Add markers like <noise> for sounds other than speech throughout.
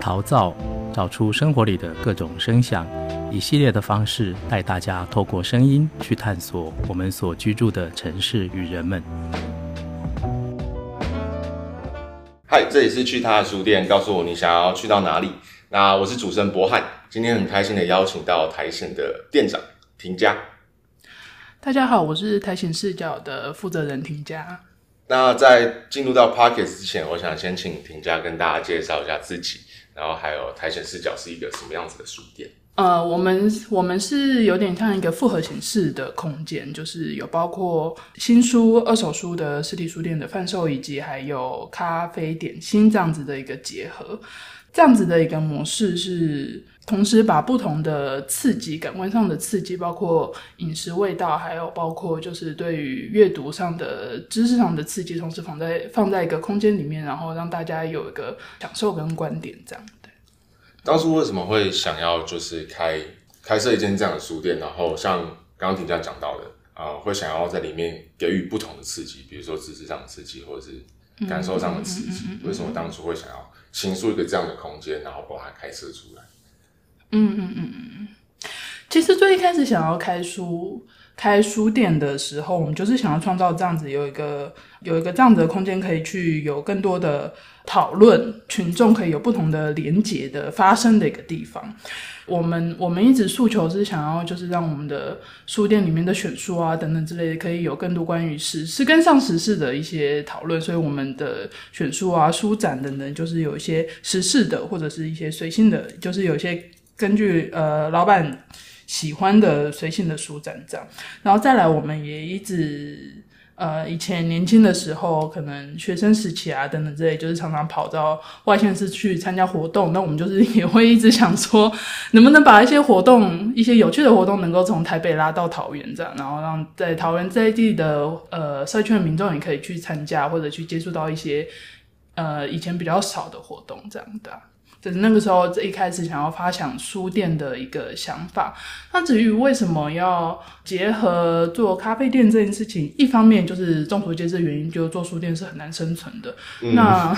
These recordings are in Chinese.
陶造，找出生活里的各种声响，一系列的方式带大家透过声音去探索我们所居住的城市与人们。嗨，这里是去他的书店，告诉我你想要去到哪里。那我是主持人博翰，今天很开心的邀请到台省的店长庭佳。大家好，我是台省视角的负责人庭佳。那在进入到 Podcast 之前，我想先请庭佳跟大家介绍一下自己，然后还有苔藓视角是一个什么样子的书店？呃，我们我们是有点像一个复合形式的空间，就是有包括新书、二手书的实体书店的贩售，以及还有咖啡点心这样子的一个结合。这样子的一个模式是同时把不同的刺激、感官上的刺激，包括饮食味道，还有包括就是对于阅读上的知识上的刺激，同时放在放在一个空间里面，然后让大家有一个享受跟观点这样。对。当初为什么会想要就是开开设一间这样的书店？然后像刚刚婷佳讲到的啊、呃，会想要在里面给予不同的刺激，比如说知识上的刺激，或者是感受上的刺激。为什么当初会想要？形塑一个这样的空间，然后把它开设出来。嗯嗯嗯嗯嗯，其实最一开始想要开书开书店的时候，我们就是想要创造这样子有一个有一个这样子的空间，可以去有更多的讨论，群众可以有不同的连结的发生的一个地方。我们我们一直诉求是想要，就是让我们的书店里面的选书啊等等之类的，可以有更多关于时事跟上时事的一些讨论。所以我们的选书啊、书展等等，就是有一些时事的，或者是一些随性的，就是有些根据呃老板喜欢的随性的书展这样。然后再来，我们也一直。呃，以前年轻的时候，可能学生时期啊，等等之类，就是常常跑到外县市去参加活动。那我们就是也会一直想说，能不能把一些活动、一些有趣的活动，能够从台北拉到桃园这样，然后让在桃园这一地的呃社区的民众也可以去参加，或者去接触到一些呃以前比较少的活动这样的。就是那个时候，这一开始想要发想书店的一个想法。那至于为什么要结合做咖啡店这件事情，一方面就是众所皆知的原因，就是做书店是很难生存的。嗯、那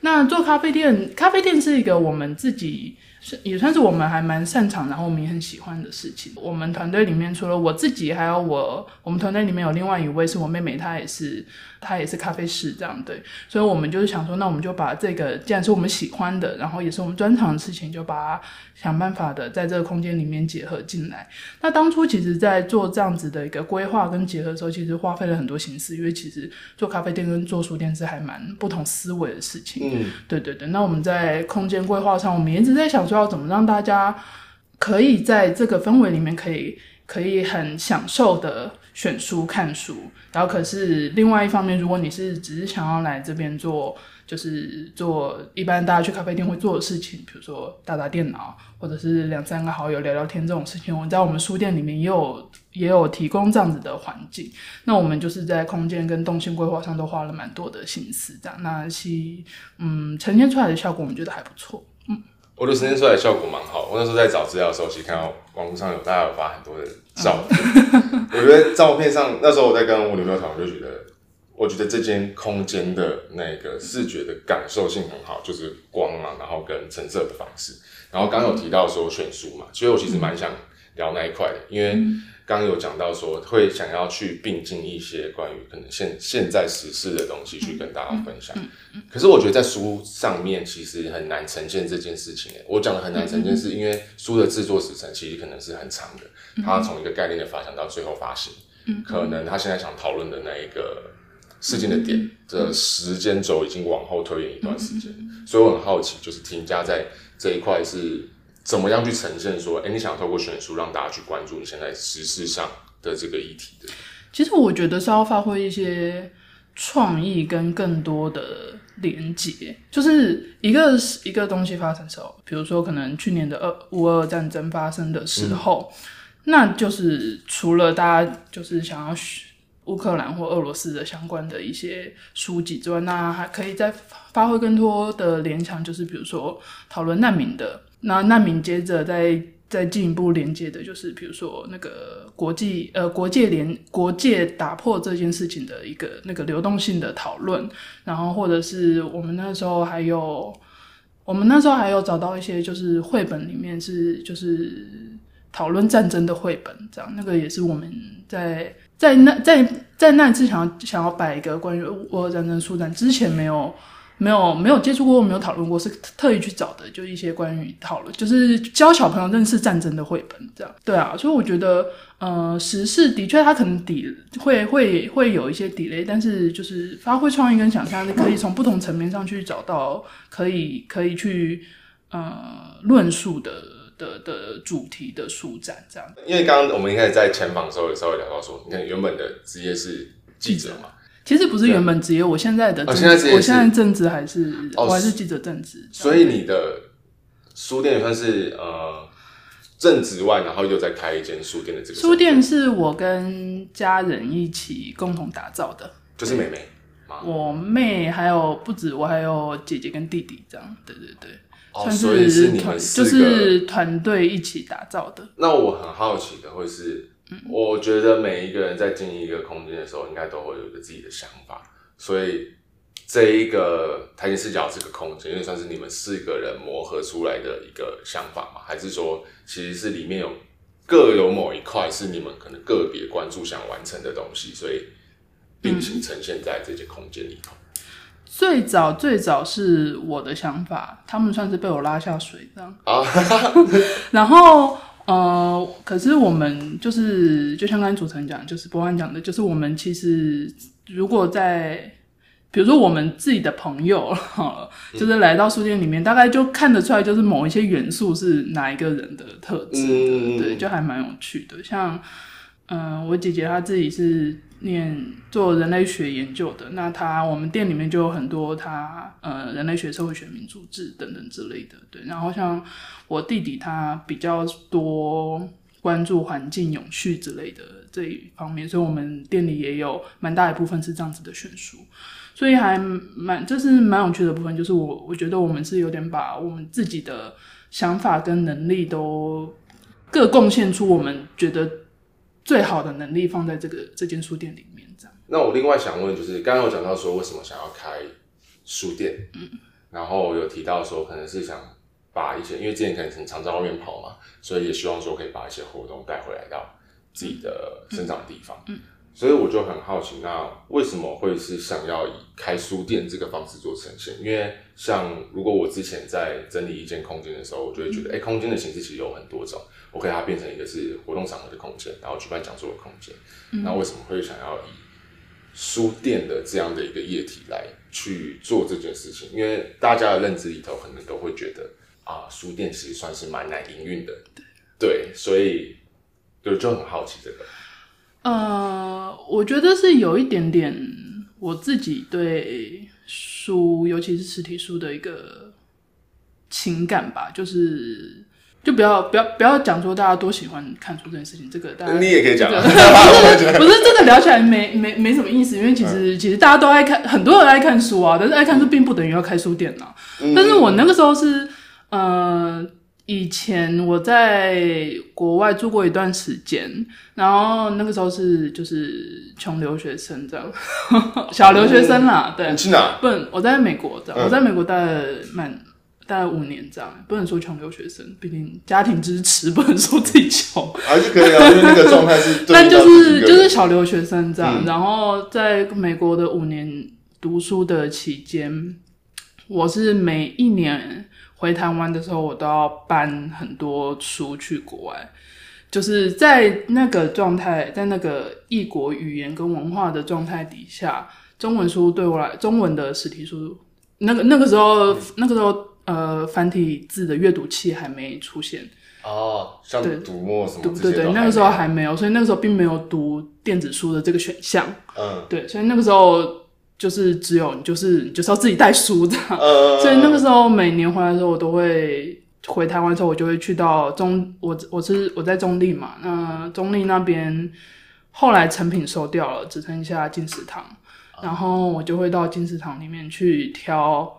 那做咖啡店，咖啡店是一个我们自己。是也算是我们还蛮擅长，然后我们也很喜欢的事情。我们团队里面除了我自己，还有我，我们团队里面有另外一位是我妹妹，她也是，她也是咖啡师这样对。所以我们就是想说，那我们就把这个既然是我们喜欢的，然后也是我们专长的事情，就把它想办法的在这个空间里面结合进来。那当初其实，在做这样子的一个规划跟结合的时候，其实花费了很多心思，因为其实做咖啡店跟做书店是还蛮不同思维的事情。嗯，对对对。那我们在空间规划上，我们一直在想。说要怎么让大家可以在这个氛围里面，可以可以很享受的选书看书，然后可是另外一方面，如果你是只是想要来这边做，就是做一般大家去咖啡店会做的事情，比如说打打电脑，或者是两三个好友聊聊天这种事情，我们在我们书店里面也有也有提供这样子的环境。那我们就是在空间跟动线规划上都花了蛮多的心思，这样那其嗯呈现出来的效果，我们觉得还不错，嗯。我的呈现出来效果蛮好。我那时候在找资料的时候，其实看到网络上有大家有发很多的照片。我觉得照片上那时候我在跟我女朋友讨论，我就觉得，我觉得这间空间的那个视觉的感受性很好，就是光啊，然后跟橙色的方式。然后刚刚有提到说选书嘛，所以我其实蛮想聊那一块的，因为。刚刚有讲到说会想要去并进一些关于可能现现在时事的东西去跟大家分享，可是我觉得在书上面其实很难呈现这件事情。我讲的很难呈现，是因为书的制作时程其实可能是很长的，它从一个概念的发想到最后发行，可能他现在想讨论的那一个事件的点，这时间轴已经往后推延一段时间，所以我很好奇，就是庭佳在这一块是。怎么样去呈现说，哎、你想透过选书让大家去关注你现在时事上的这个议题的？其实我觉得是要发挥一些创意跟更多的连结，就是一个一个东西发生的时候，比如说可能去年的二乌俄战争发生的时候，那就是除了大家就是想要乌克兰或俄罗斯的相关的一些书籍之外，那还可以再发挥更多的联想，就是比如说讨论难民的。那难民接着再再进一步连接的，就是比如说那个国际呃国界联国界打破这件事情的一个那个流动性的讨论，然后或者是我们那时候还有我们那时候还有找到一些，就是绘本里面是就是讨论战争的绘本，这样那个也是我们在在那在在那一次想要想要摆一个关于俄战争书展之前没有。没有没有接触过，没有讨论过，是特意去找的，就一些关于讨论，就是教小朋友认识战争的绘本，这样。对啊，所以我觉得，呃，时事的确它可能底会会会有一些 delay，但是就是发挥创意跟想象力，可以从不同层面上去找到可以可以去呃论述的的的主题的书展这样。因为刚刚我们一开始在前访的时候也稍微聊到说，你看原本的职业是记者嘛。其实不是原本职业，我现在的，哦、现在我现在正职还是、哦、我还是记者正职。所以你的书店也算是呃正职外，然后又再开一间书店的这个书店是我跟家人一起共同打造的，就是妹妹，我妹还有不止我，还有姐姐跟弟弟这样，对对对，哦、算是团就是团队一起打造的。那我很好奇的会是。我觉得每一个人在经营一个空间的时候，应该都会有一个自己的想法。所以这一个台前视角这个空间，因为算是你们四个人磨合出来的一个想法嘛？还是说，其实是里面有各有某一块是你们可能个别关注想完成的东西，所以并行呈现在这些空间里头。嗯，最早最早是我的想法，他们算是被我拉下水这样啊，<laughs> 然后。呃，可是我们就是，就像刚才主持人讲，就是博安讲的，就是我们其实如果在，比如说我们自己的朋友，就是来到书店里面，大概就看得出来，就是某一些元素是哪一个人的特质的，嗯、对，就还蛮有趣的。像，嗯、我姐姐她自己是念做人类学研究的，那他我们店里面就有很多他呃人类学、社会学、民主志等等之类的，对，然后像。我弟弟他比较多关注环境永续之类的这一方面，所以我们店里也有蛮大一部分是这样子的选书，所以还蛮这是蛮有趣的部分，就是我我觉得我们是有点把我们自己的想法跟能力都各贡献出我们觉得最好的能力放在这个这间书店里面，这样。那我另外想问就是，刚刚有讲到说为什么想要开书店，嗯，然后有提到说可能是想。把一些，因为之前可能很常在外面跑嘛，所以也希望说可以把一些活动带回来到自己的生长的地方。嗯，嗯，所以我就很好奇，那为什么会是想要以开书店这个方式做呈现？因为像如果我之前在整理一间空间的时候，我就会觉得，哎、空间的形式其实有很多种，我可以它变成一个是活动场合的空间，然后举办讲座的空间。嗯，那为什么会想要以书店的这样的一个液体来去做这件事情？因为大家的认知里头可能都会觉得。啊，书店其实算是蛮难营运的，对，对，所以就就很好奇这个。呃，我觉得是有一点点我自己对书，尤其是实体书的一个情感吧，就是就不要不要不要讲说大家多喜欢看书这件事情，这个大家你也可以讲，这个、<laughs> 不是不是这个聊起来没没没什么意思，因为其实、嗯、其实大家都爱看，很多人爱看书啊，但是爱看书并不等于要开书店呐、啊。嗯、但是我那个时候是。呃，以前我在国外住过一段时间，然后那个时候是就是穷留学生这样，小留学生啦，嗯、对。你去哪？不能，我在美国这样，嗯、我在美国待了蛮待了五年这样，不能说穷留学生，毕竟家庭支持，不能说自己穷，还是可以啊，因为那个状态是。<laughs> 但就是就是小留学生这样，嗯、然后在美国的五年读书的期间，我是每一年。回台湾的时候，我都要搬很多书去国外，就是在那个状态，在那个异国语言跟文化的状态底下，中文书对我来，中文的实体书，那个那个时候，嗯、那个时候，呃，繁体字的阅读器还没出现。哦，像读墨什么对，对对对，那个时候还没有，所以那个时候并没有读电子书的这个选项，嗯，对，所以那个时候。就是只有你，就是就是要自己带书的，呃、所以那个时候每年回来的时候，我都会回台湾的时候，我就会去到中，我我是我在中立嘛，那中立那边后来成品收掉了，只剩下金石堂，呃、然后我就会到金石堂里面去挑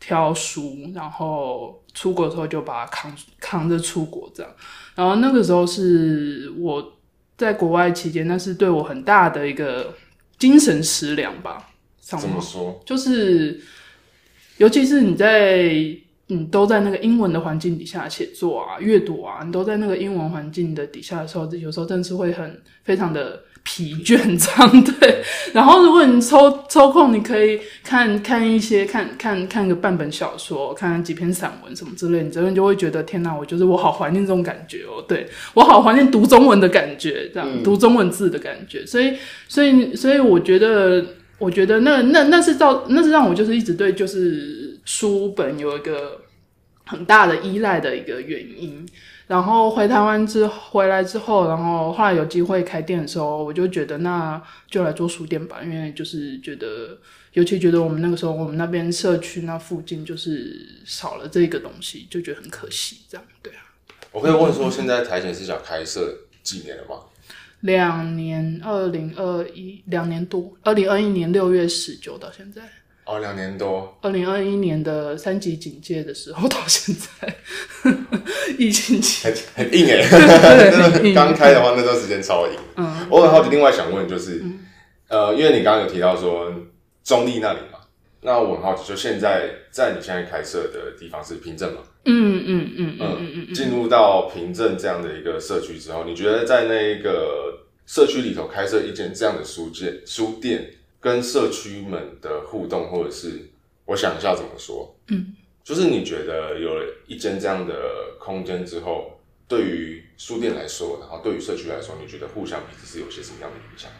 挑书，然后出国的时候就把它扛扛着出国这样，然后那个时候是我在国外期间，那是对我很大的一个精神食粮吧。怎么说？就是，尤其是你在你都在那个英文的环境底下写作啊、阅读啊，你都在那个英文环境的底下的时候，有时候真的是会很非常的疲倦，<laughs> 这样对。然后如果你抽抽空，你可以看看一些看看看个半本小说，看看几篇散文什么之类，你这边就会觉得天哪，我就是我好怀念这种感觉哦，对，我好怀念读中文的感觉，这样、嗯、读中文字的感觉。所以所以所以我觉得我觉得那那那是造那是让我就是一直对就是。书本有一个很大的依赖的一个原因，然后回台湾之回来之后，然后后来有机会开店的时候，我就觉得那就来做书店吧，因为就是觉得，尤其觉得我们那个时候我们那边社区那附近就是少了这个东西，就觉得很可惜，这样对啊。我可以问说，现在台前市场开设几年了吗？两年，二零二一两年多，二零二一年六月十九到现在。哦，两年多。二零二一年的三级警戒的时候到现在，<laughs> 疫情期很很硬哎、<laughs> 欸，刚开的话那段时间超硬。嗯，我很好奇，另外想问就是，嗯、呃，因为你刚刚有提到说中立那里嘛，那我很好奇，就现在在你现在开设的地方是凭证嘛？嗯嗯嗯嗯嗯嗯。进入到平镇这样的一个社区之后，你觉得在那一个社区里头开设一间这样的书店，书店？跟社区们的互动，或者是我想一下怎么说，嗯，就是你觉得有了一间这样的空间之后，对于书店来说，然后对于社区来说，你觉得互相彼此是有些什么样的影响？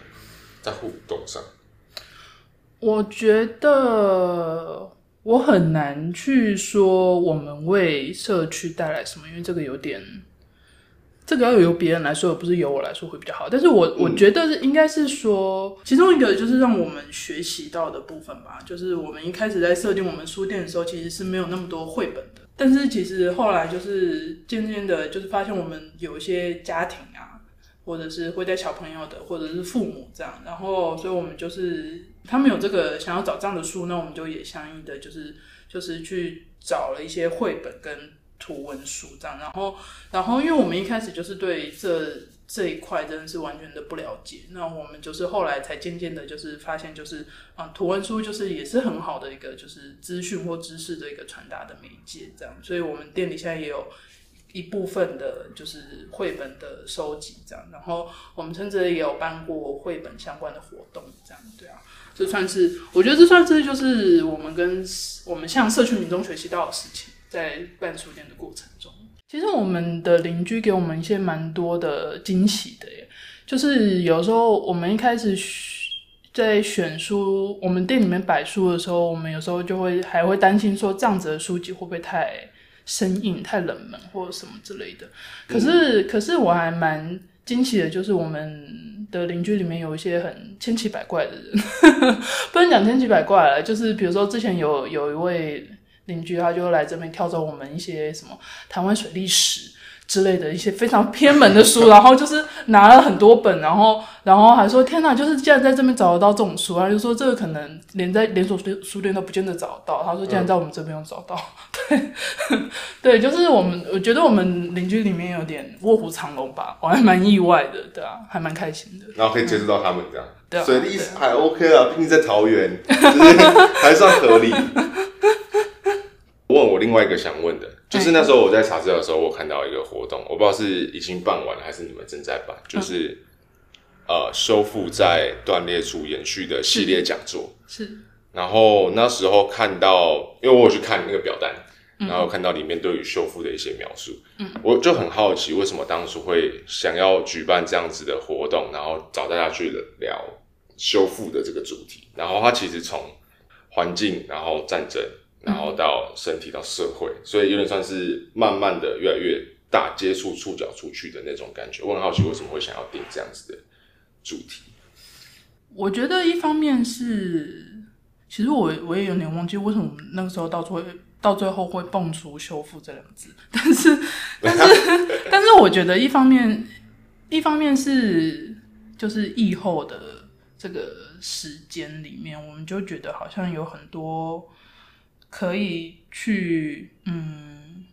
在互动上，我觉得我很难去说我们为社区带来什么，因为这个有点。这个要由别人来说，不是由我来说会比较好。但是我我觉得应该是说，其中一个就是让我们学习到的部分吧。就是我们一开始在设定我们书店的时候，其实是没有那么多绘本的。但是其实后来就是渐渐的，就是发现我们有一些家庭啊，或者是会带小朋友的，或者是父母这样。然后，所以我们就是他们有这个想要找这样的书，那我们就也相应的就是就是去找了一些绘本跟。图文书这样，然后，然后，因为我们一开始就是对这这一块真的是完全的不了解，那我们就是后来才渐渐的，就是发现，就是啊，图文书就是也是很好的一个就是资讯或知识的一个传达的媒介，这样，所以我们店里现在也有一部分的就是绘本的收集，这样，然后我们甚至也有办过绘本相关的活动，这样，对啊，这算是我觉得这算是就是我们跟我们向社区民众学习到的事情。在办书店的过程中，其实我们的邻居给我们一些蛮多的惊喜的耶。就是有时候我们一开始在选书，我们店里面摆书的时候，我们有时候就会还会担心说，这样子的书籍会不会太生硬、太冷门或者什么之类的。可是，可是我还蛮惊喜的，就是我们的邻居里面有一些很千奇百怪的人，<laughs> 不能讲千奇百怪了，就是比如说之前有有一位。邻居他就来这边跳走我们一些什么台湾水利史之类的一些非常偏门的书，然后就是拿了很多本，然后然后还说天哪，就是竟然在这边找得到这种书啊！就说这个可能连在连锁书书店都不见得找得到。他说竟然在我们这边有找到，对 <laughs> 对，就是我们我觉得我们邻居里面有点卧虎藏龙吧，我还蛮意外的，对啊，还蛮开心的。然后可以接触到他们这样，嗯、对啊、水利史还 OK 啊，毕竟在桃园，就 <laughs> 是还算合理。另外一个想问的，就是那时候我在查资料的时候，我看到一个活动，我不知道是已经办完了还是你们正在办，就是、嗯、呃修复在断裂处延续的系列讲座。是。然后那时候看到，因为我有去看那个表单，然后看到里面对于修复的一些描述，嗯，我就很好奇，为什么当初会想要举办这样子的活动，然后找大家去聊修复的这个主题。然后它其实从环境，然后战争。然后到身体到社会，所以有点算是慢慢的越来越大，接触触角出去的那种感觉。我很好奇为什么会想要定这样子的主题？我觉得一方面是，其实我我也有点忘记为什么那个时候到最后到最后会蹦出“修复”这两字，但是但是 <laughs> 但是我觉得一方面一方面是就是疫后的这个时间里面，我们就觉得好像有很多。可以去，嗯，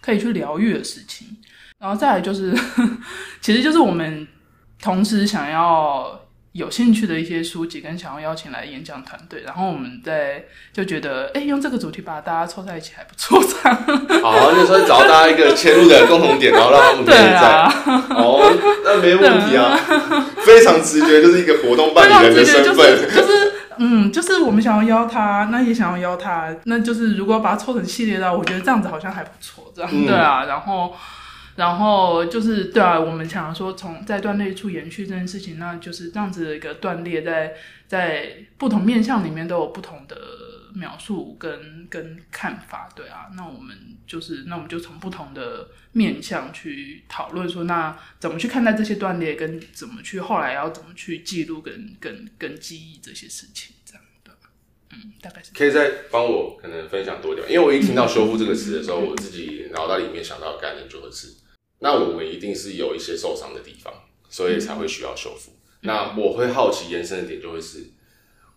可以去疗愈的事情，然后再来就是，<laughs> 其实就是我们同时想要有兴趣的一些书籍，跟想要邀请来演讲团队，然后我们在就觉得，哎、欸，用这个主题把大家凑在一起还不错，这样。<laughs> 好，就说找到大家一个切入的共同点，然后让他们可以在。啊、哦，那没问题啊，啊。非常直觉，就是一个活动办理人的身份，就是，就是，嗯，就是我们想要邀他，那也想要邀他，那就是如果把它凑成系列的话，我觉得这样子好像还不错，这样、嗯、对啊，然后。然后就是对啊，我们想说从在断裂处延续这件事情，那就是这样子的一个断裂在，在在不同面向里面都有不同的描述跟跟看法，对啊，那我们就是那我们就从不同的面向去讨论说，那怎么去看待这些断裂，跟怎么去后来要怎么去记录跟跟跟记忆这些事情，这样对，嗯，大概是可以再帮我可能分享多点，因为我一听到修复这个词的时候，我自己脑袋里面想到的概念就会是。那我们一定是有一些受伤的地方，所以才会需要修复。那我会好奇延伸的点就会是，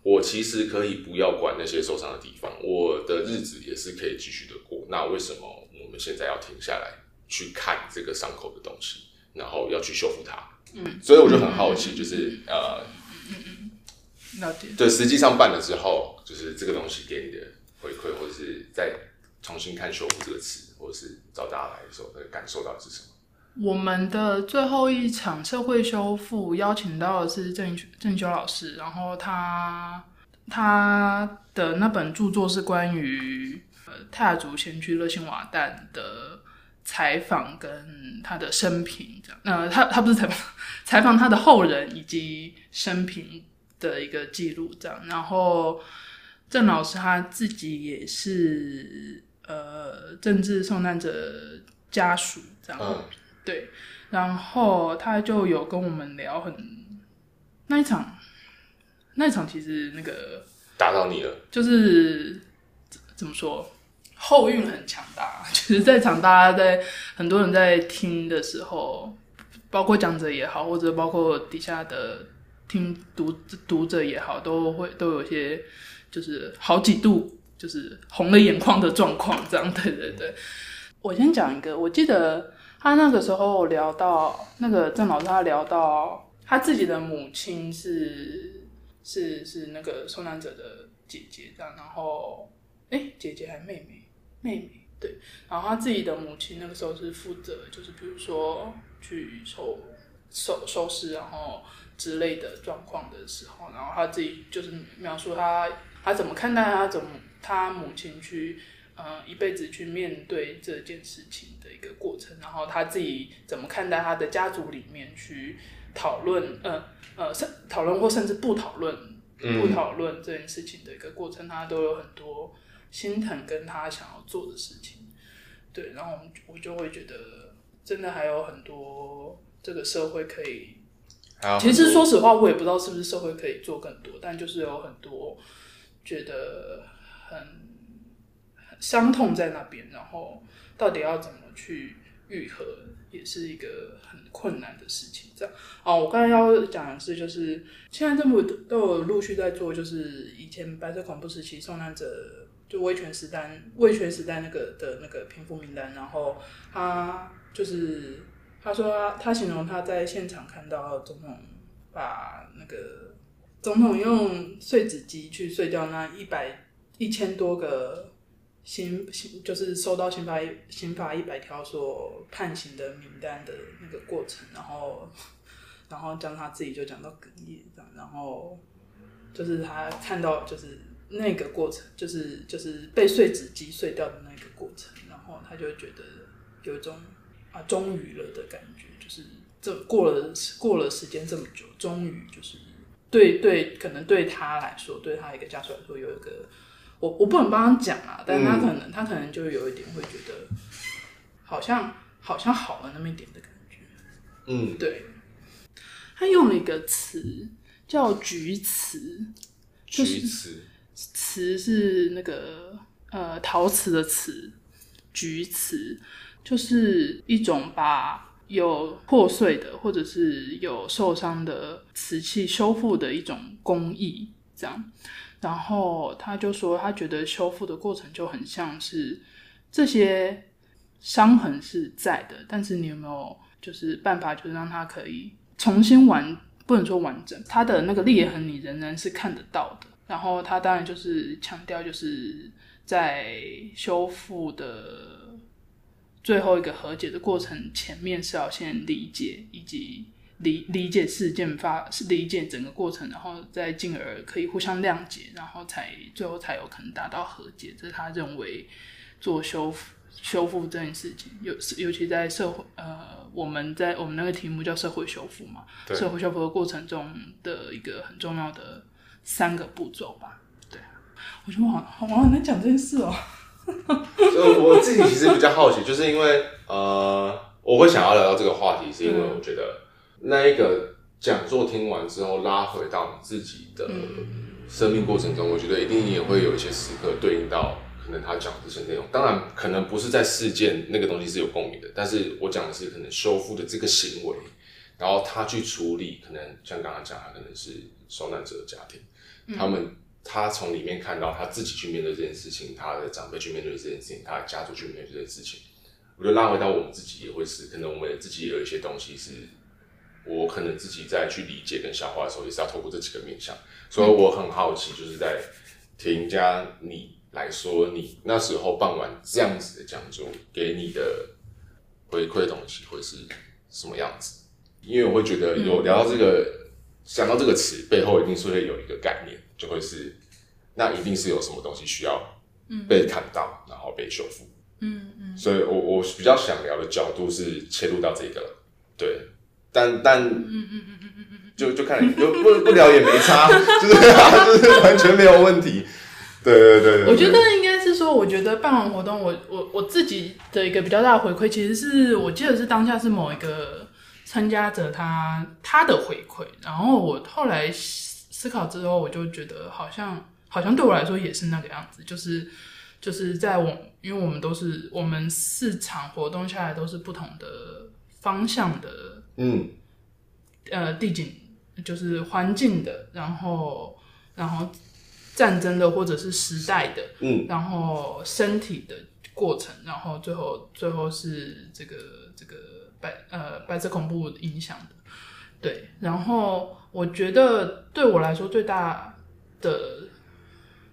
我其实可以不要管那些受伤的地方，我的日子也是可以继续的过。那为什么我们现在要停下来去看这个伤口的东西，然后要去修复它？嗯，所以我就很好奇，就是、嗯、呃，嗯嗯，了解。对，实际上办了之后，就是这个东西给你的回馈，或者是再重新看“修复”这个词，或者是找大家来的时候的感受到底是什么？我们的最后一场社会修复邀请到的是郑郑修老师，然后他他的那本著作是关于呃泰雅族先驱乐辛瓦旦的采访跟他的生平这样，呃他他不是采访采访他的后人以及生平的一个记录这样，然后郑老师他自己也是呃政治受难者家属这样。对，然后他就有跟我们聊很那一场，那一场其实那个打到你了，就是怎么说，后运很强大。其 <laughs> 实在场大家在很多人在听的时候，包括讲者也好，或者包括底下的听读读者也好，都会都有些就是好几度就是红了眼眶的状况。这样，对对对。我先讲一个，我记得。他那个时候聊到那个郑老师，他聊到他自己的母亲是是是那个受难者的姐姐这样，然后哎、姐姐还是妹妹妹妹对，然后他自己的母亲那个时候是负责就是比如说去收收收拾然后之类的状况的时候，然后他自己就是描述他他怎么看待他怎么他母亲去。呃，一辈子去面对这件事情的一个过程，然后他自己怎么看待他的家族里面去讨论，呃呃，甚讨论或甚至不讨论，不讨论这件事情的一个过程，他都有很多心疼跟他想要做的事情。对，然后我就会觉得，真的还有很多这个社会可以。其实说实话，我也不知道是不是社会可以做更多，但就是有很多觉得很。伤痛在那边，然后到底要怎么去愈合，也是一个很困难的事情。这样哦，我刚才要讲的是，就是现在政府都有陆续在做，就是以前白色恐怖时期受难者，就威权时代、威权时代那个的那个贫富名单。然后他就是他说他，他形容他在现场看到总统把那个总统用碎纸机去碎掉那一百一千多个。刑刑就是收到刑法刑法一百条所判刑的名单的那个过程，然后然后将他自己就讲到哽咽这样，然后就是他看到就是那个过程，就是就是被碎纸机碎掉的那个过程，然后他就觉得有一种啊终于了的感觉，就是这过了过了时间这么久，终于就是对对，可能对他来说，对他一个家属来说有一个。我我不能帮他讲啊，但他可能、嗯、他可能就有一点会觉得，好像好像好了那么一点的感觉。嗯，对。他用了一个词叫“菊瓷”，就是瓷是那个呃陶瓷的瓷，菊瓷就是一种把有破碎的或者是有受伤的瓷器修复的一种工艺，这样。然后他就说，他觉得修复的过程就很像是这些伤痕是在的，但是你有没有就是办法，就是让他可以重新完不能说完整，它的那个裂痕你仍然是看得到的。然后他当然就是强调，就是在修复的最后一个和解的过程前面是要先理解以及理理解事件发，是理解整个过程，然后再进而可以互相谅解，然后才最后才有可能达到和解。这是他认为做修复修复这件事情，尤尤其在社会呃，我们在我们那个题目叫社会修复嘛，对社会修复的过程中的一个很重要的。三个步骤吧，对啊，我觉得我好，我好难讲这件事哦。所以我自己其实比较好奇，就是因为呃，我会想要聊到这个话题，是因为我觉得那一个讲座听完之后，拉回到你自己的生命过程中，我觉得一定也会有一些时刻对应到可能他讲的这些内容。当然，可能不是在事件那个东西是有共鸣的，但是我讲的是可能修复的这个行为，然后他去处理，可能像刚刚讲，他可能是受难者的家庭。他们，他从里面看到他自己去面对这件事情，他的长辈去面对这件事情，他的家族去面对这件事情。我觉得拉回到我们自己也会是，可能我们自己也有一些东西是，我可能自己在去理解跟消化的时候，也是要透过这几个面向。所以我很好奇，就是在铁营家你来说，你那时候办完这样子的讲座，给你的回馈东西会是什么样子？因为我会觉得有聊到这个。想到这个词背后，一定是会有一个概念，就会是那一定是有什么东西需要被看到，嗯、然后被修复。嗯嗯。所以我我比较想聊的角度是切入到这个，对。但但嗯嗯嗯嗯嗯嗯，就就看就不不聊也没差，<laughs> 就是就是完全没有问题。对对对对。我觉得应该是说，我觉得办完活动，我我我自己的一个比较大的回馈，其实是我记得是当下是某一个。参加者他他的回馈，然后我后来思考之后，我就觉得好像好像对我来说也是那个样子，就是就是在我因为我们都是我们四场活动下来都是不同的方向的，嗯，呃，地景就是环境的，然后然后战争的或者是时代的，嗯，然后身体的过程，然后最后最后是这个这个。白呃，白色恐怖影响的，对。然后我觉得对我来说最大的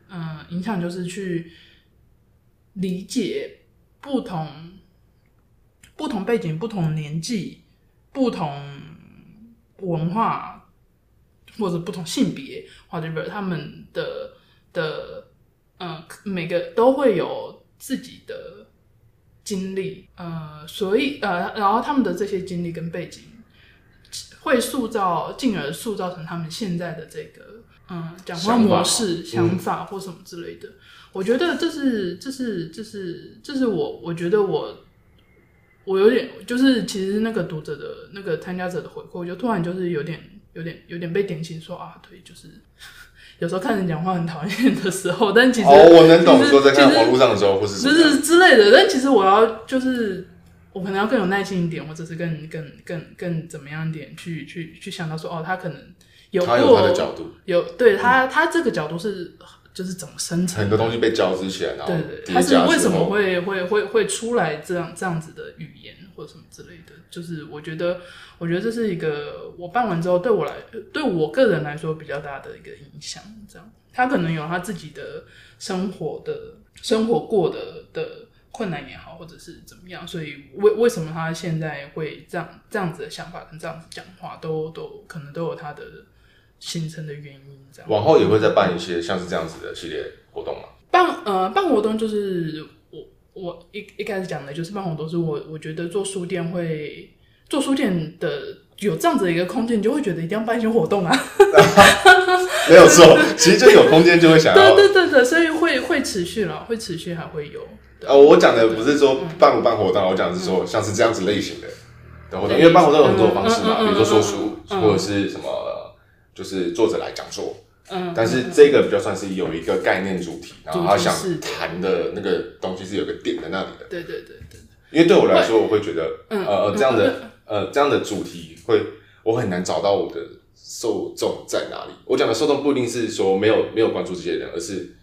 嗯、呃、影响就是去理解不同不同背景、不同年纪、不同文化或者不同性别，或者他们的的、呃，每个都会有自己的。经历，呃，所以，呃，然后他们的这些经历跟背景，会塑造，进而塑造成他们现在的这个，嗯，讲话模式、想法，或什么之类的。我觉得这是，这是，这是，这是我，我觉得我，我有点，就是其实那个读者的那个参加者的回馈，我就突然就是有点，有点，有点被点醒，说啊，对，就是。有时候看人讲话很讨厌的时候，但其实哦，我能懂说在看网络上的时候，或是就是之类的。但其实我要就是我可能要更有耐心一点，或者是更更更更怎么样一点去去去想到说哦，他可能有过他有他的角度，有对他他这个角度是就是怎么生成很多东西被交织起来，然后对对，他是为什么会会会会出来这样这样子的语言或什么之类的，就是我觉得。我觉得这是一个我办完之后对我来，对我个人来说比较大的一个影响。这样，他可能有他自己的生活的生活过的的困难也好，或者是怎么样，所以为为什么他现在会这样这样子的想法跟这样子讲话，都都可能都有他的形成的原因。这样，往后也会再办一些像是这样子的系列活动吗？办呃办活动就是我我一一开始讲的就是办活动，是我我觉得做书店会。做书店的有这样子的一个空间，你就会觉得一定要办一些活动啊。<laughs> 没有错，其实就有空间就会想要。对对对对，所以会会持续了，会持续还会有。呃，我讲的不是说办不办活动，我讲的是说像是这样子类型的的活动，因为办活动有很多方式嘛，比如说说书或者是什么，就是作者来讲座。嗯。但是这个比较算是有一个概念主题，然后他想谈的那个东西是有个点在那里的。对对对对。因为对我来说，我会觉得呃这样的。呃，这样的主题会，我很难找到我的受众在哪里。我讲的受众不一定是说没有没有关注这些人，而是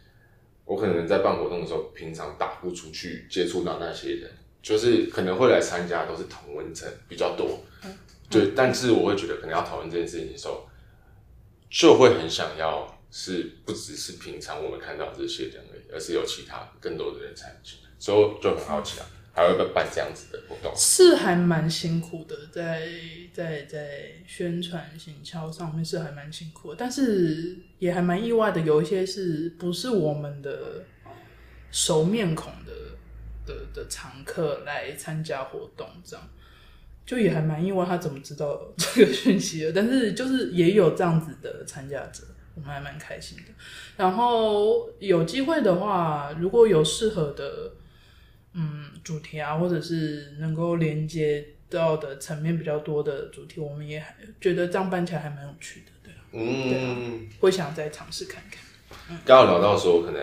我可能在办活动的时候，平常打不出去接触到那些人，就是可能会来参加都是同温层比较多。对，但是我会觉得可能要讨论这件事情的时候，就会很想要是不只是平常我们看到这些人而已，而是有其他更多的人参与，所以就很好奇啊。还会办这样子的活动，是还蛮辛苦的，在在在宣传行销上面是还蛮辛苦的，但是也还蛮意外的，有一些是不是我们的熟面孔的的的常客来参加活动，这样就也还蛮意外，他怎么知道 <laughs> 这个讯息的？但是就是也有这样子的参加者，我们还蛮开心的。然后有机会的话，如果有适合的。嗯，主题啊，或者是能够连接到的层面比较多的主题，我们也还觉得这样办起来还蛮有趣的，对啊，嗯，对啊，会想再尝试看看。刚刚聊到说，可能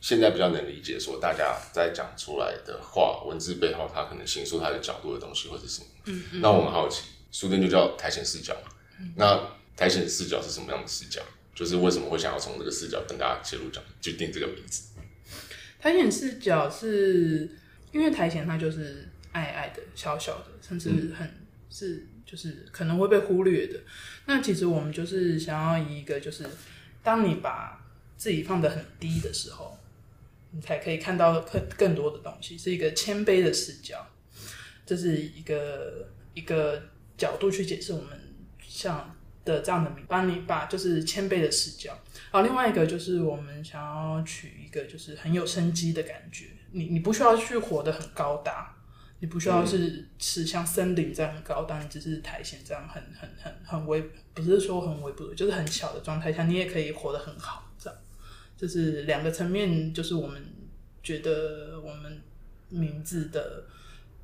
现在比较能理解说大家在讲出来的话，文字背后他可能形塑他的角度的东西或者什么。嗯嗯。那我们好奇，书店就叫苔藓视角嘛。嗯。那苔藓视角是什么样的视角？就是为什么会想要从这个视角跟大家切入讲，就定这个名字？苔藓视角是因为苔藓它就是矮矮的、小小的，甚至很、嗯、是就是可能会被忽略的。那其实我们就是想要以一个就是，当你把自己放得很低的时候，你才可以看到更更多的东西，是一个谦卑的视角。这是一个一个角度去解释我们像的这样的名，帮你把就是谦卑的视角。好，另外一个就是我们想要取一个就是很有生机的感觉。你你不需要去活得很高大，你不需要是是像森林这样很高大，你只是苔藓这样很很很很微，不是说很微不，就是很小的状态下，你也可以活得很好。就是两个层面，就是我们觉得我们名字的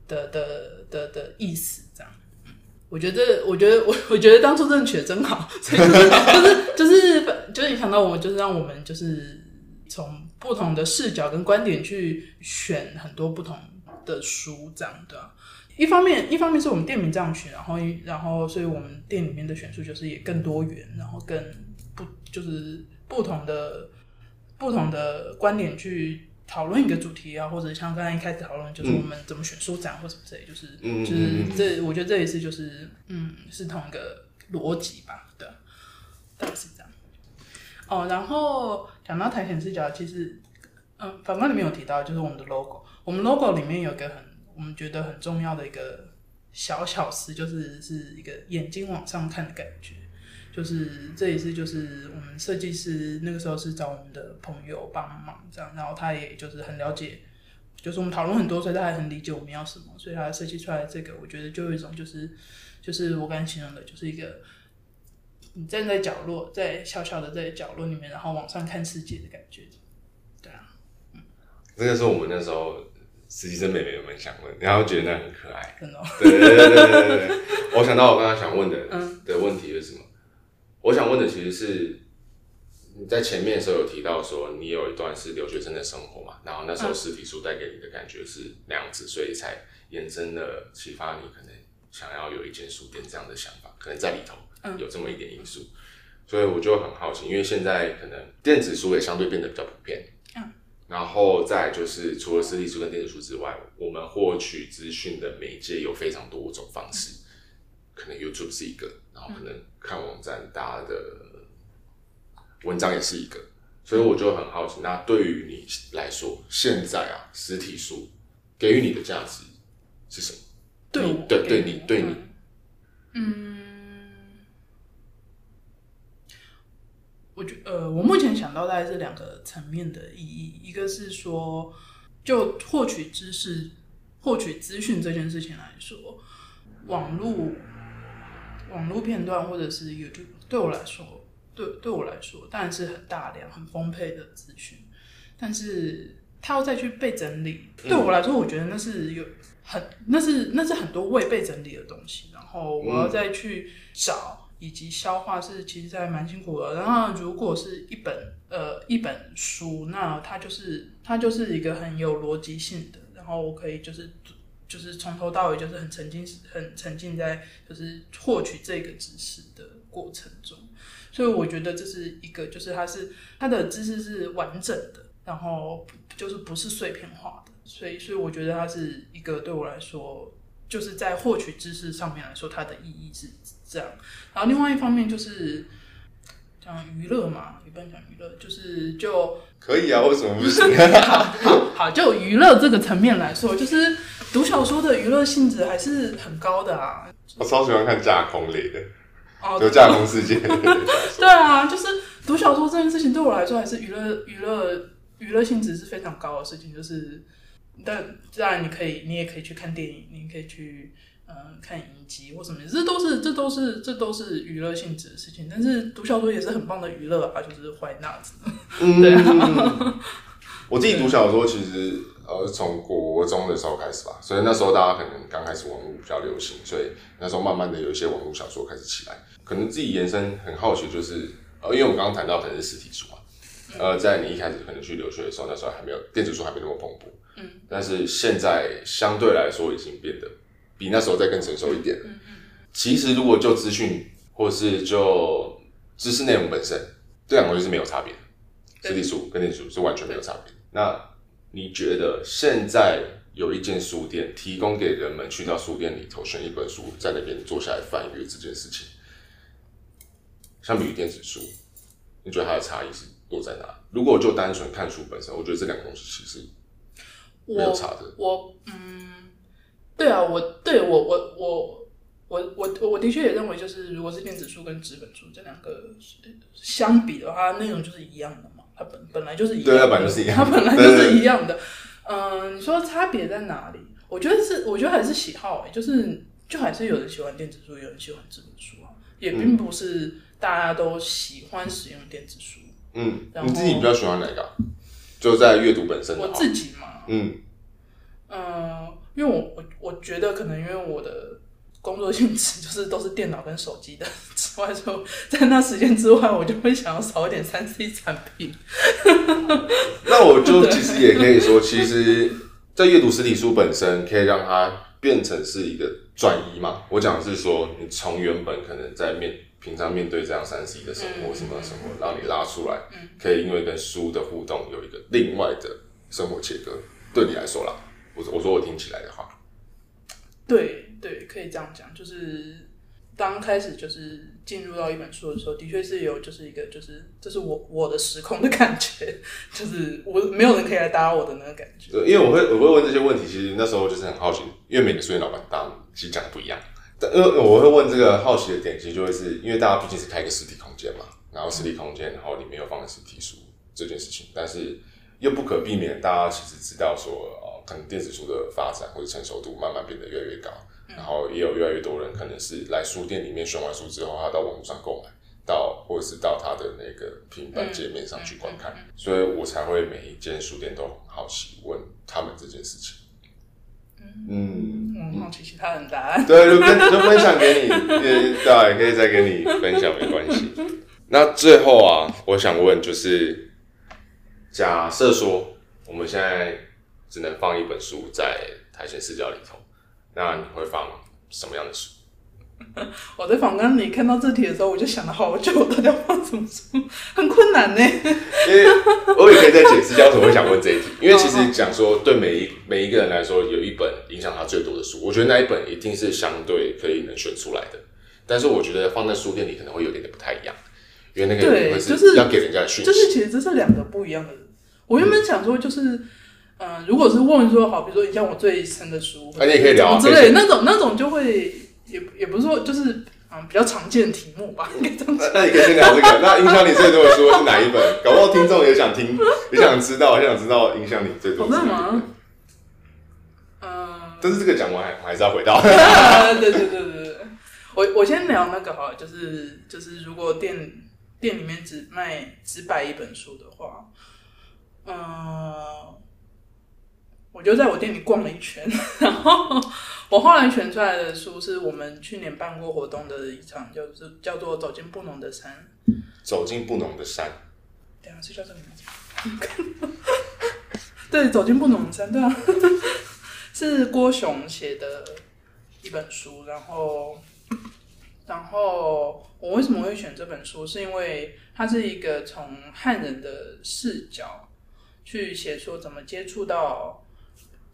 的的的的，意思这样。我觉得，我觉得，我我觉得当初这个取的真好，所以就是就是就是就是你想到我，就是让我们就是从不同的视角跟观点去选很多不同的书，这样的。一方面，一方面是我们店名这样选，然后然后，所以我们店里面的选书就是也更多元，然后更不就是不同的不同的观点去。讨论一个主题啊，或者像刚才一开始讨论，就是我们怎么选书展或什么之类，就是、嗯、就是这，我觉得这也是就是嗯，是同一个逻辑吧，对，大概是这样。哦，然后讲到苔藓视角，其实嗯，反观里面有提到，就是我们的 logo，我们 logo 里面有一个很我们觉得很重要的一个小小事，就是是一个眼睛往上看的感觉。就是这一次就是我们设计师那个时候是找我们的朋友帮忙这样，然后他也就是很了解，就是我们讨论很多，所以他还很理解我们要什么，所以他设计出来这个，我觉得就有一种就是就是我刚才形容的，就是一个你站在角落，在小小的在角落里面，然后往上看世界的感觉。对啊，嗯，这个是我们那时候实习生妹妹有没有想问，然后觉得那很可爱，真的，对对对对对对对，我想到我刚刚想问的的问题是什么？我想问的其实是你在前面的时候有提到说你有一段是留学生的生活嘛，然后那时候实体书带给你的感觉是那样子，所以才延伸了启发你可能想要有一间书店这样的想法，可能在里头有这么一点因素，所以我就很好奇，因为现在可能电子书也相对变得比较普遍，然后再就是除了实体书跟电子书之外，我们获取资讯的媒介有非常多种方式，可能 YouTube 是一个。可能看网站，大家的文章也是一个，所以我就很好奇，那对于你来说，现在啊，实体书给予你的价值是什么？对你对对你对你，嗯，我觉呃，我目前想到大概是两个层面的意义，一个是说，就获取知识、获取资讯这件事情来说，网络。网络片段或者是 YouTube，对我来说，对对我来说，当然是很大量、很丰沛的资讯。但是，他要再去被整理，对我来说，我觉得那是有很，那是那是很多未被整理的东西。然后，我要再去找以及消化，是其实还蛮辛苦的。然后，如果是一本呃一本书，那它就是它就是一个很有逻辑性的。然后，我可以就是。就是从头到尾就是很沉浸，很沉浸在就是获取这个知识的过程中，所以我觉得这是一个，就是它是它的知识是完整的，然后就是不是碎片化的，所以所以我觉得它是一个对我来说就是在获取知识上面来说，它的意义是这样。然后另外一方面就是讲娱乐嘛，一般讲娱乐就是就可以啊，<laughs> 为什么不行？好就娱乐这个层面来说，就是读小说的娱乐性质还是很高的啊。我超喜欢看架空类的，哦，就架空世界。<laughs> 对啊，就是读小说这件事情对我来说还是娱乐娱乐娱乐性质是非常高的事情，就是。但当然，你可以，你也可以去看电影，你可以去，呃，看影集或什么，这都是，这都是，这都是娱乐性质的事情。但是读小说也是很棒的娱乐啊，就是坏那子。嗯，对啊。<laughs> 我自己读小说，其实呃，从国中的时候开始吧，所以那时候大家可能刚开始网络比较流行，所以那时候慢慢的有一些网络小说开始起来。可能自己延伸很好奇，就是呃，因为我们刚刚谈到可能是实体书嘛，呃，在你一开始可能去留学的时候，那时候还没有电子书还没那么蓬勃。嗯，但是现在相对来说已经变得比那时候再更成熟一点。嗯嗯。其实如果就资讯或是就知识内容本身，这两个就是没有差别的。实体书跟电子书是完全没有差别。那你觉得现在有一间书店提供给人们去到书店里头选一本书，在那边坐下来翻阅这件事情，相比于电子书，你觉得它的差异是落在哪？如果就单纯看书本身，我觉得这两个东西其实。没有差的。我我嗯，对啊，我对我我我我我我的确也认为，就是如果是电子书跟纸本书这两个相比的话，内容就是一样的嘛，它本本来就是一样它本来就是一样的，它本来就是一样的。嗯，你说差别在哪里？我觉得是，我觉得还是喜好哎、欸，就是就还是有人喜欢电子书，有人喜欢纸本书啊，也并不是大家都喜欢使用电子书。嗯，你自己比较喜欢哪个？就在阅读本身的，我自己嘛。嗯，呃，因为我我我觉得可能因为我的工作性质就是都是电脑跟手机的之外，就在那时间之外，我就会想要少一点三 C 产品。<laughs> 那我就其实也可以说，其实，在阅读实体书本身，可以让它变成是一个转移嘛。我讲的是说，你从原本可能在面平常面对这样三 C 的生活，什么生活，让你拉出来，可以因为跟书的互动有一个另外的生活切割。对你来说啦，我我说我听起来的话，对对，可以这样讲，就是刚开始就是进入到一本书的时候，的确是有就是一个就是这是我我的时空的感觉，<laughs> 就是我没有人可以来打扰我的那个感觉。对，因为我会我会问这些问题，其实那时候就是很好奇，因为每个书店老板当其实讲的不一样，但因为我会问这个好奇的点，其实就会是因为大家毕竟是开一个实体空间嘛，然后实体空间，然后里面又放了实体书这件事情，但是。又不可避免，大家其实知道说，哦，可能电子书的发展或者成熟度慢慢变得越来越高，嗯、然后也有越来越多人可能是来书店里面选完书之后，他到网络上购买，到或者是到他的那个平板界面上去观看，嗯、所以我才会每一间书店都很好奇问他们这件事情。嗯，嗯，好奇其他人答案。对，就分就分享给你，对，也可以再跟你分享，没关系。那最后啊，我想问就是。假设说我们现在只能放一本书在苔藓视角里头，那你会放什么样的书？<laughs> 我在访纲里看到这题的时候，我就想了好久，到底要放什么书？很困难呢。因为我也可以再解释一下为什么会想问这一题。<laughs> 因为其实讲说，对每一每一个人来说，有一本影响他最多的书，我觉得那一本一定是相对可以能选出来的。但是我觉得放在书店里可能会有点点不太一样，因为那个会是要给人家的讯息。就是其实这是两个不一样的。我原本想说，就是，嗯、呃，如果是问说，好，比如说你像我最深的书，那、啊、你也可以聊之类那种那种就会也也不是说就是嗯比较常见的题目吧，应该这样讲。那你可以先聊这个。那影响你最多的书是哪一本？搞不好听众也想听，<laughs> 也想知道，也想知道影响你最多的是哪一本。嗯、呃，但是这个讲完还还是要回到。<laughs> 对对对对对，我我先聊那个好了，就是就是如果店店里面只卖只摆一本书的话。嗯，我就在我店里逛了一圈，<laughs> 然后我后来选出来的书是我们去年办过活动的一场，就是叫做《走进布农的山》。走进布农的山，对啊，是叫这个名字。<laughs> 对，走进布农的山，对啊，<laughs> 是郭雄写的一本书。然后，然后我为什么会选这本书？是因为它是一个从汉人的视角。去写说怎么接触到，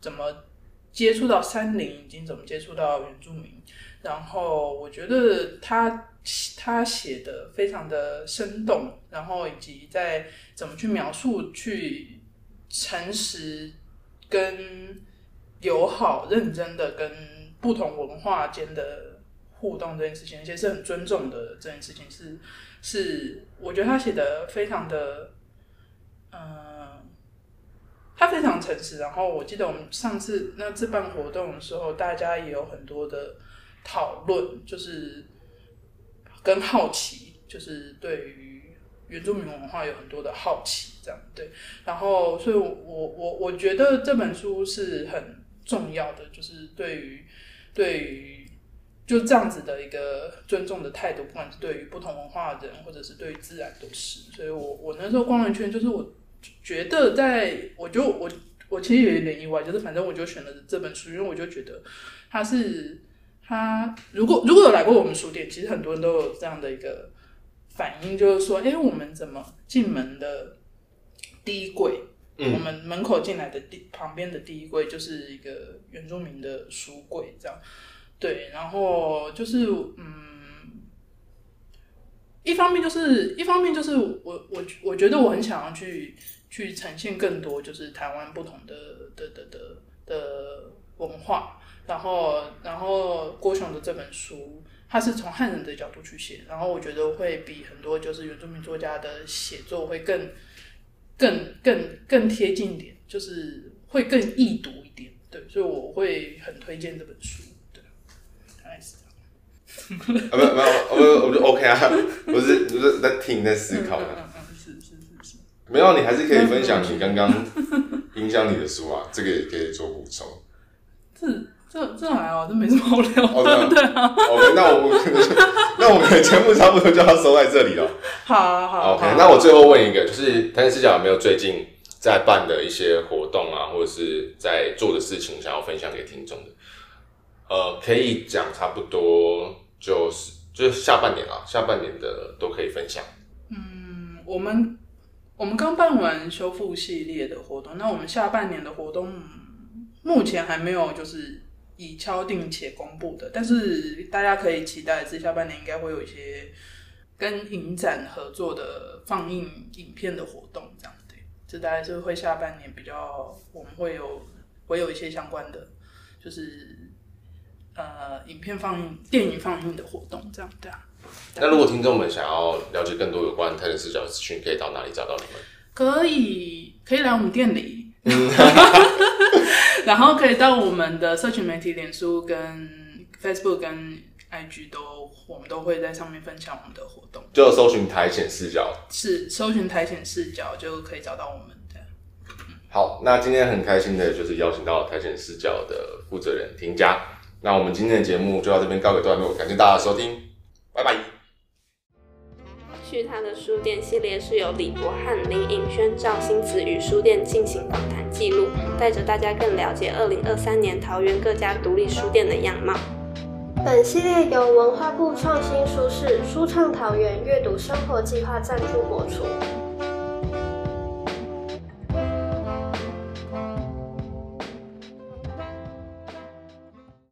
怎么接触到山林，以及怎么接触到原住民。然后我觉得他他写的非常的生动，然后以及在怎么去描述、去诚实、跟友好、认真的跟不同文化间的互动这件事情，而且是很尊重的这件事情是，是我觉得他写的非常的，嗯、他非常诚实。然后我记得我们上次那次办活动的时候，大家也有很多的。讨论就是跟好奇，就是对于原住民文化有很多的好奇，这样对。然后，所以我我我觉得这本书是很重要的，就是对于对于就这样子的一个尊重的态度，不管是对于不同文化的人，或者是对于自然都是。所以我我那时候逛了一圈，就是我觉得在，我就我我其实有一点意外，就是反正我就选了这本书，因为我就觉得它是。他如果如果有来过我们书店，其实很多人都有这样的一个反应，就是说，哎，我们怎么进门的第一柜，嗯、我们门口进来的第旁边的第一柜就是一个原住民的书柜，这样，对，然后就是，嗯，一方面就是一方面就是我我我觉得我很想要去去呈现更多，就是台湾不同的的的的的文化。然后，然后郭雄的这本书，他是从汉人的角度去写，然后我觉得会比很多就是原住民作家的写作会更、更、更、更贴近点，就是会更易读一点。对，所以我会很推荐这本书。<laughs> 啊，没有没有，我我就 OK 啊，不是不是在听在思考的。是是是是。没有，你还是可以分享你刚刚影响你的书啊，这个也可以做补充。这。这这还好，这没什么好聊的，okay, 对啊。OK，那我们那我们的节目差不多就要收在这里了。好啊，好。OK，那我最后问一个，就是台前视角有没有最近在办的一些活动啊，或者是在做的事情，想要分享给听众的？呃，可以讲差不多，就是就是下半年啊，下半年的都可以分享。嗯，我们我们刚办完修复系列的活动，那我们下半年的活动目前还没有，就是。已敲定且公布的，但是大家可以期待是下半年应该会有一些跟影展合作的放映影片的活动，这样对，这大概是会下半年比较我们会有会有一些相关的，就是呃影片放映、电影放映的活动，这样对啊。那如果听众们想要了解更多有关台前视角的资讯，可以到哪里找到你们？可以可以来我们店里。<laughs> 然后可以到我们的社群媒体，脸书跟 Facebook 跟 IG 都，我们都会在上面分享我们的活动。就搜寻苔藓视角，是搜寻苔藓视角就可以找到我们的。好，那今天很开心的就是邀请到苔藓视角的负责人婷佳。那我们今天的节目就到这边告个段落，感谢大家的收听，拜拜。去他的书店系列是由李博翰、林颖轩、赵新慈与书店进行访谈记录，带着大家更了解二零二三年桃园各家独立书店的样貌。本系列由文化部创新书市书畅桃园阅读生活计划赞助播出。